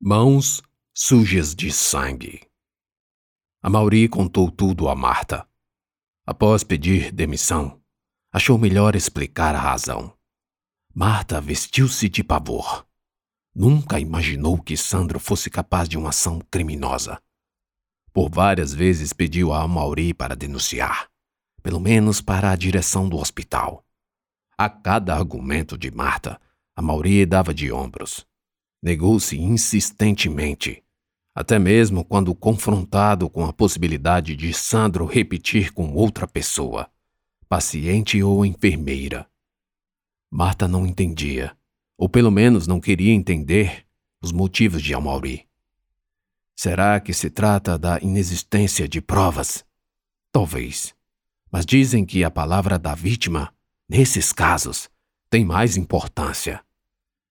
Mãos sujas de sangue. A Mauri contou tudo a Marta. Após pedir demissão, achou melhor explicar a razão. Marta vestiu-se de pavor. Nunca imaginou que Sandro fosse capaz de uma ação criminosa. Por várias vezes pediu a Mauri para denunciar, pelo menos para a direção do hospital. A cada argumento de Marta, a Mauri dava de ombros Negou-se insistentemente, até mesmo quando confrontado com a possibilidade de Sandro repetir com outra pessoa, paciente ou enfermeira. Marta não entendia, ou pelo menos não queria entender, os motivos de Amauri. Será que se trata da inexistência de provas? Talvez. Mas dizem que a palavra da vítima, nesses casos, tem mais importância.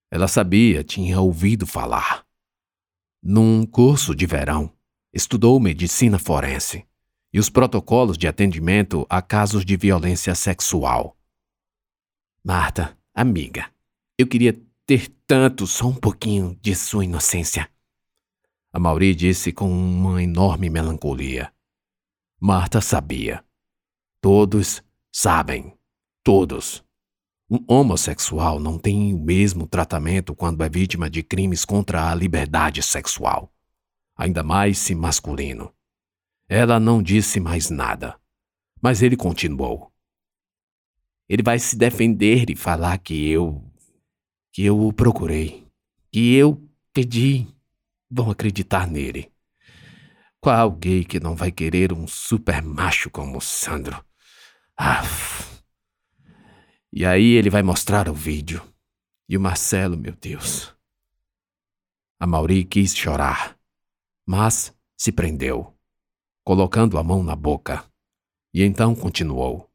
Ela sabia, tinha ouvido falar. Num curso de verão, estudou medicina forense e os protocolos de atendimento a casos de violência sexual. Marta, amiga, eu queria ter tanto só um pouquinho de sua inocência. A Mauri disse com uma enorme melancolia. Marta sabia. Todos sabem. Todos. Um homossexual não tem o mesmo tratamento quando é vítima de crimes contra a liberdade sexual, ainda mais se masculino. Ela não disse mais nada, mas ele continuou. Ele vai se defender e falar que eu. que eu o procurei, que eu pedi. Vão acreditar nele. Qual gay que não vai querer um super macho como o Sandro? Ah. E aí ele vai mostrar o vídeo. E o Marcelo, meu Deus. A Mauri quis chorar, mas se prendeu, colocando a mão na boca. E então continuou.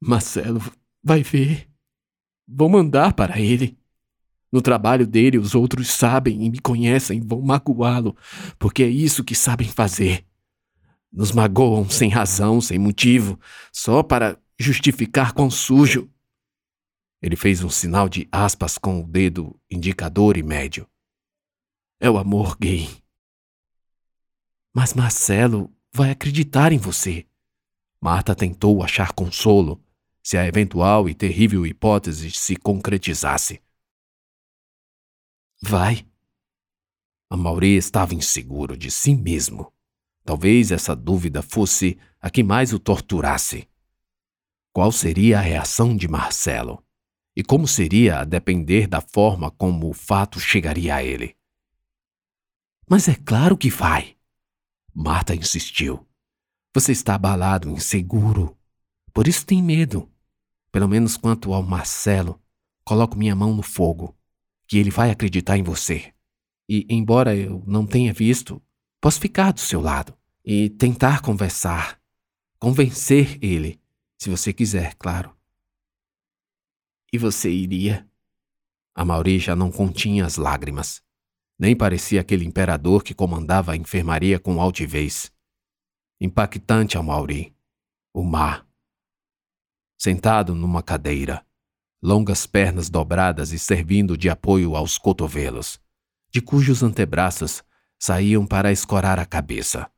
Marcelo vai ver. Vou mandar para ele. No trabalho dele, os outros sabem e me conhecem, vão magoá-lo, porque é isso que sabem fazer. Nos magoam sem razão, sem motivo, só para justificar quão sujo ele fez um sinal de aspas com o dedo indicador e médio. É o amor gay. Mas Marcelo vai acreditar em você. Marta tentou achar consolo se a eventual e terrível hipótese se concretizasse. Vai. A Mauri estava inseguro de si mesmo. Talvez essa dúvida fosse a que mais o torturasse. Qual seria a reação de Marcelo? E como seria a depender da forma como o fato chegaria a ele. Mas é claro que vai. Marta insistiu. Você está abalado, inseguro. Por isso tem medo. Pelo menos quanto ao Marcelo, coloco minha mão no fogo, que ele vai acreditar em você. E, embora eu não tenha visto, posso ficar do seu lado e tentar conversar, convencer ele, se você quiser, claro. E você iria? A Mauri já não continha as lágrimas. Nem parecia aquele imperador que comandava a enfermaria com altivez. Impactante a Mauri. O mar. Sentado numa cadeira, longas pernas dobradas e servindo de apoio aos cotovelos, de cujos antebraços saíam para escorar a cabeça.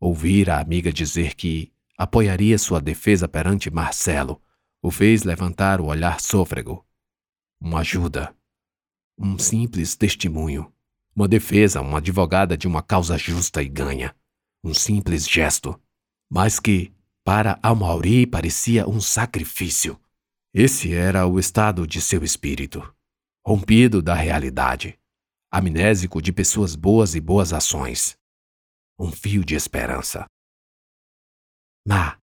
Ouvir a amiga dizer que apoiaria sua defesa perante Marcelo o fez levantar o olhar sôfrego. Uma ajuda. Um simples testemunho. Uma defesa, uma advogada de uma causa justa e ganha. Um simples gesto. Mas que, para Amauri, parecia um sacrifício. Esse era o estado de seu espírito. Rompido da realidade. Amnésico de pessoas boas e boas ações. Um fio de esperança. Ma,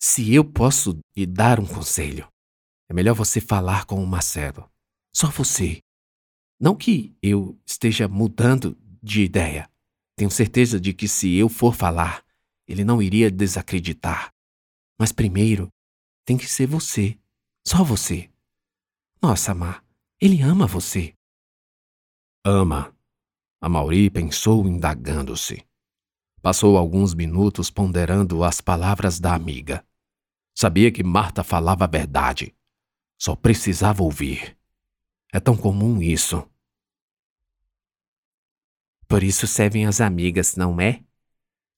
se eu posso lhe dar um conselho, é melhor você falar com o Marcelo. Só você. Não que eu esteja mudando de ideia. Tenho certeza de que se eu for falar, ele não iria desacreditar. Mas primeiro, tem que ser você. Só você. Nossa, Má, ele ama você. Ama. A Mauri pensou indagando-se. Passou alguns minutos ponderando as palavras da amiga. Sabia que Marta falava a verdade. Só precisava ouvir. É tão comum isso. Por isso servem as amigas, não é?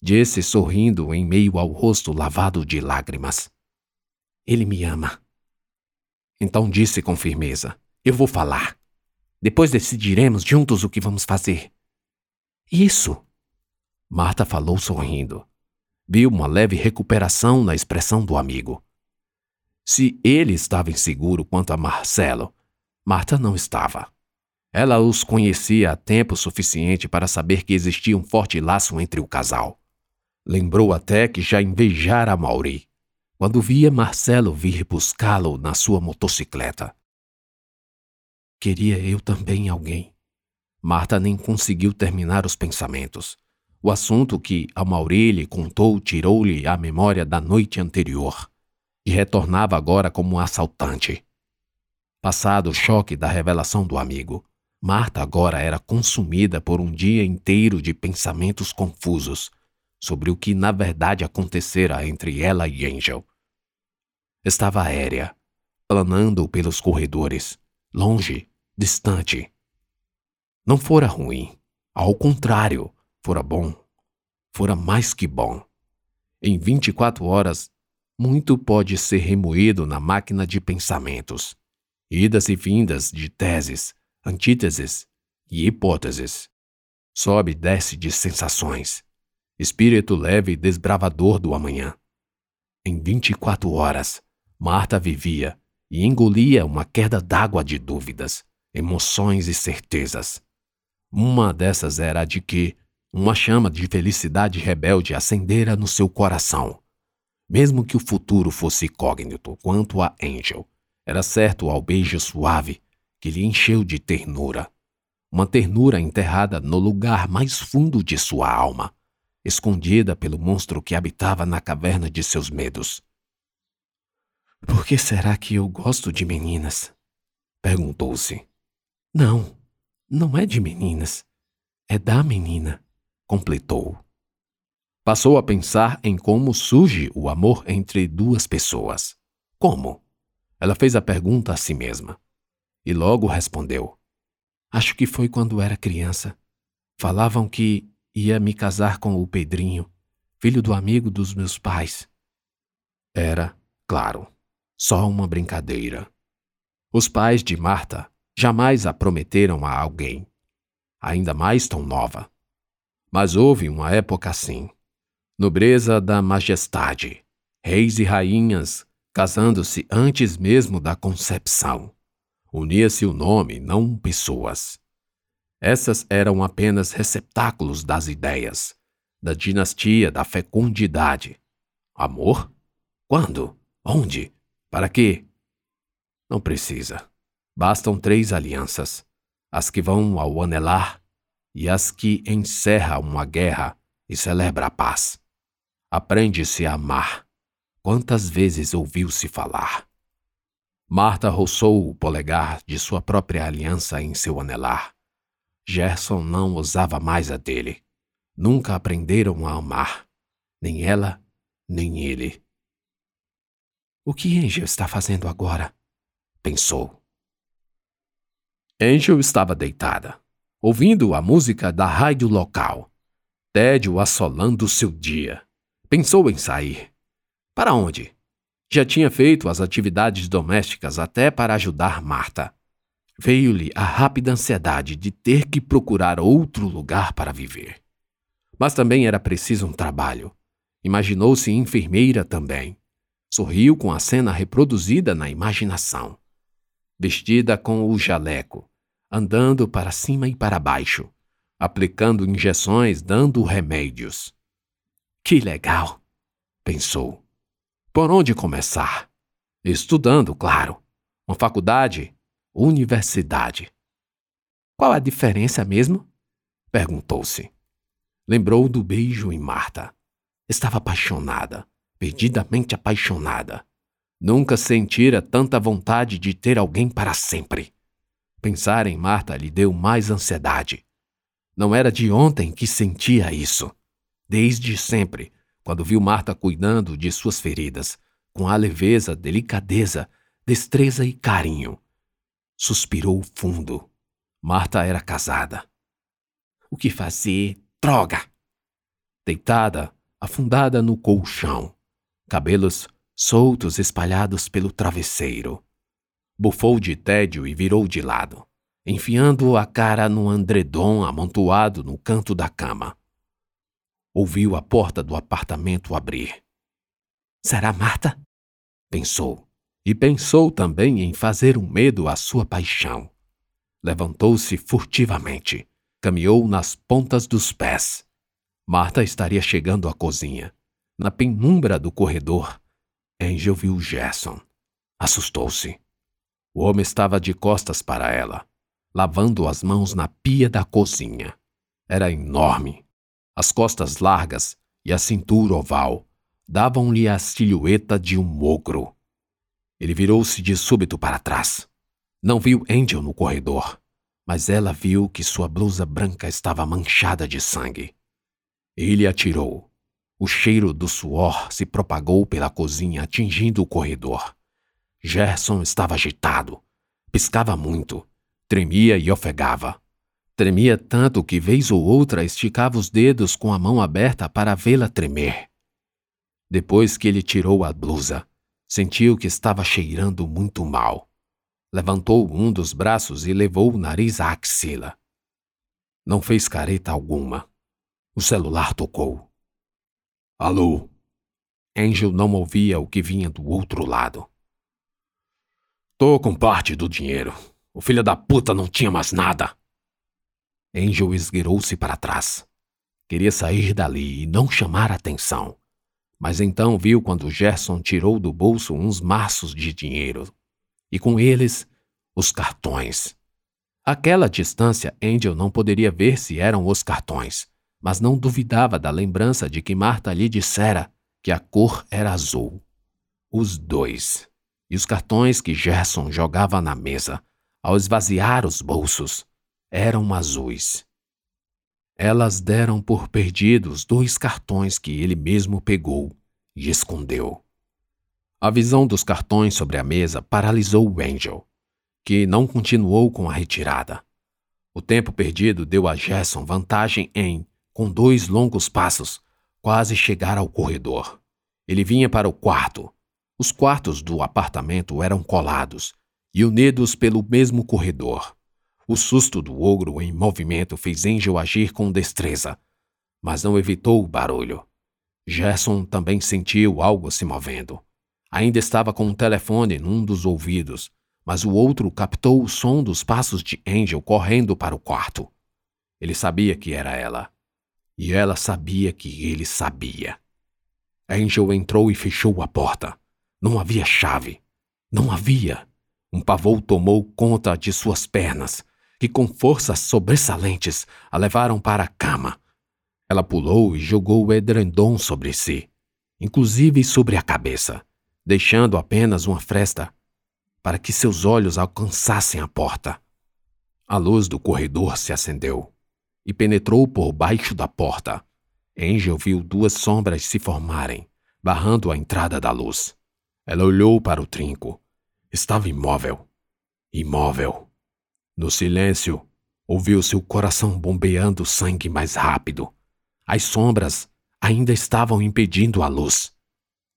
Disse sorrindo em meio ao rosto lavado de lágrimas. Ele me ama. Então disse com firmeza: Eu vou falar. Depois decidiremos juntos o que vamos fazer. Isso. Marta falou sorrindo. Viu uma leve recuperação na expressão do amigo. Se ele estava inseguro quanto a Marcelo, Marta não estava. Ela os conhecia há tempo suficiente para saber que existia um forte laço entre o casal. Lembrou até que já invejara Mauri quando via Marcelo vir buscá-lo na sua motocicleta. Queria eu também alguém. Marta nem conseguiu terminar os pensamentos. O assunto que a Mauri lhe contou tirou-lhe a memória da noite anterior e retornava agora como um assaltante. Passado o choque da revelação do amigo, Marta agora era consumida por um dia inteiro de pensamentos confusos sobre o que na verdade acontecera entre ela e Angel. Estava aérea, planando pelos corredores, longe, distante. Não fora ruim, ao contrário, fora bom, fora mais que bom. Em 24 horas, muito pode ser remoído na máquina de pensamentos, idas e vindas de teses, antíteses e hipóteses. Sobe e desce de sensações, espírito leve e desbravador do amanhã. Em 24 horas, Marta vivia e engolia uma queda d'água de dúvidas, emoções e certezas. Uma dessas era a de que uma chama de felicidade rebelde acendera no seu coração. Mesmo que o futuro fosse incógnito quanto a Angel, era certo ao beijo suave que lhe encheu de ternura. Uma ternura enterrada no lugar mais fundo de sua alma escondida pelo monstro que habitava na caverna de seus medos. Por que será que eu gosto de meninas? perguntou-se. Não, não é de meninas. É da menina, completou. Passou a pensar em como surge o amor entre duas pessoas. Como? Ela fez a pergunta a si mesma. E logo respondeu: Acho que foi quando era criança. Falavam que Ia me casar com o Pedrinho, filho do amigo dos meus pais. Era, claro, só uma brincadeira. Os pais de Marta jamais a prometeram a alguém, ainda mais tão nova. Mas houve uma época assim nobreza da majestade, reis e rainhas casando-se antes mesmo da concepção. Unia-se o nome, não pessoas. Essas eram apenas receptáculos das ideias, da dinastia da fecundidade. Amor? Quando? Onde? Para quê? Não precisa. Bastam três alianças: as que vão ao anelar e as que encerram uma guerra e celebra a paz. Aprende-se a amar. Quantas vezes ouviu-se falar? Marta roçou o polegar de sua própria aliança em seu anelar. Gerson não usava mais a dele. Nunca aprenderam a amar. Nem ela, nem ele. O que Angel está fazendo agora? Pensou. Angel estava deitada, ouvindo a música da rádio local. Tédio assolando seu dia. Pensou em sair. Para onde? Já tinha feito as atividades domésticas até para ajudar Marta. Veio-lhe a rápida ansiedade de ter que procurar outro lugar para viver. Mas também era preciso um trabalho. Imaginou-se enfermeira também. Sorriu com a cena reproduzida na imaginação. Vestida com o jaleco, andando para cima e para baixo, aplicando injeções, dando remédios. Que legal! pensou. Por onde começar? Estudando, claro. Uma faculdade universidade. Qual a diferença mesmo? perguntou-se. Lembrou do beijo em Marta. Estava apaixonada, perdidamente apaixonada. Nunca sentira tanta vontade de ter alguém para sempre. Pensar em Marta lhe deu mais ansiedade. Não era de ontem que sentia isso. Desde sempre, quando viu Marta cuidando de suas feridas, com a leveza, delicadeza, destreza e carinho Suspirou fundo. Marta era casada. O que fazer? Droga! Deitada, afundada no colchão, cabelos soltos espalhados pelo travesseiro. Bufou de tédio e virou de lado, enfiando a cara no andredom amontoado no canto da cama. Ouviu a porta do apartamento abrir. Será Marta? Pensou. E pensou também em fazer um medo à sua paixão. Levantou-se furtivamente, caminhou nas pontas dos pés. Marta estaria chegando à cozinha. Na penumbra do corredor, Angel viu Gerson. Assustou-se. O homem estava de costas para ela, lavando as mãos na pia da cozinha. Era enorme. As costas largas e a cintura oval davam-lhe a silhueta de um ogro. Ele virou-se de súbito para trás. Não viu Angel no corredor, mas ela viu que sua blusa branca estava manchada de sangue. Ele atirou. O cheiro do suor se propagou pela cozinha, atingindo o corredor. Gerson estava agitado. Piscava muito. Tremia e ofegava. Tremia tanto que, vez ou outra, esticava os dedos com a mão aberta para vê-la tremer. Depois que ele tirou a blusa, sentiu que estava cheirando muito mal. Levantou um dos braços e levou o nariz à axila. Não fez careta alguma. O celular tocou. Alô? Angel não ouvia o que vinha do outro lado. Tô com parte do dinheiro. O filho da puta não tinha mais nada. Angel esgueirou-se para trás. Queria sair dali e não chamar atenção. Mas então viu quando Gerson tirou do bolso uns maços de dinheiro. E com eles, os cartões. Aquela distância, Angel não poderia ver se eram os cartões mas não duvidava da lembrança de que Marta lhe dissera que a cor era azul. Os dois. E os cartões que Gerson jogava na mesa, ao esvaziar os bolsos, eram azuis. Elas deram por perdidos dois cartões que ele mesmo pegou e escondeu. A visão dos cartões sobre a mesa paralisou o Angel, que não continuou com a retirada. O tempo perdido deu a Gerson vantagem em, com dois longos passos, quase chegar ao corredor. Ele vinha para o quarto. Os quartos do apartamento eram colados e unidos pelo mesmo corredor. O susto do ogro em movimento fez Angel agir com destreza, mas não evitou o barulho. Gerson também sentiu algo se movendo. Ainda estava com o telefone num dos ouvidos, mas o outro captou o som dos passos de Angel correndo para o quarto. Ele sabia que era ela. E ela sabia que ele sabia. Angel entrou e fechou a porta. Não havia chave. Não havia. Um pavor tomou conta de suas pernas, que com forças sobressalentes a levaram para a cama. Ela pulou e jogou o edredom sobre si, inclusive sobre a cabeça, deixando apenas uma fresta para que seus olhos alcançassem a porta. A luz do corredor se acendeu e penetrou por baixo da porta. Angel viu duas sombras se formarem, barrando a entrada da luz. Ela olhou para o trinco. Estava imóvel. Imóvel. No silêncio, ouviu seu coração bombeando sangue mais rápido. As sombras ainda estavam impedindo a luz.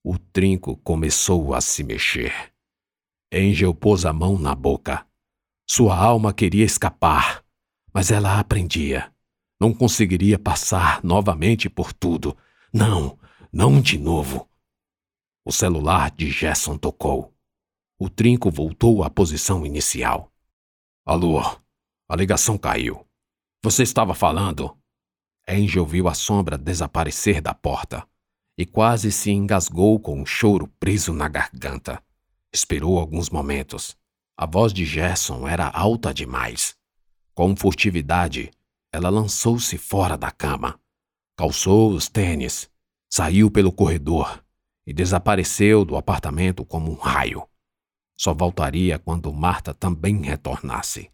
O trinco começou a se mexer. Angel pôs a mão na boca. Sua alma queria escapar, mas ela aprendia. Não conseguiria passar novamente por tudo. Não, não de novo. O celular de Gerson tocou. O trinco voltou à posição inicial. Alô, a ligação caiu. Você estava falando? Angel viu a sombra desaparecer da porta e quase se engasgou com um choro preso na garganta. Esperou alguns momentos. A voz de Gerson era alta demais. Com furtividade, ela lançou-se fora da cama, calçou os tênis, saiu pelo corredor e desapareceu do apartamento como um raio. Só voltaria quando Marta também retornasse.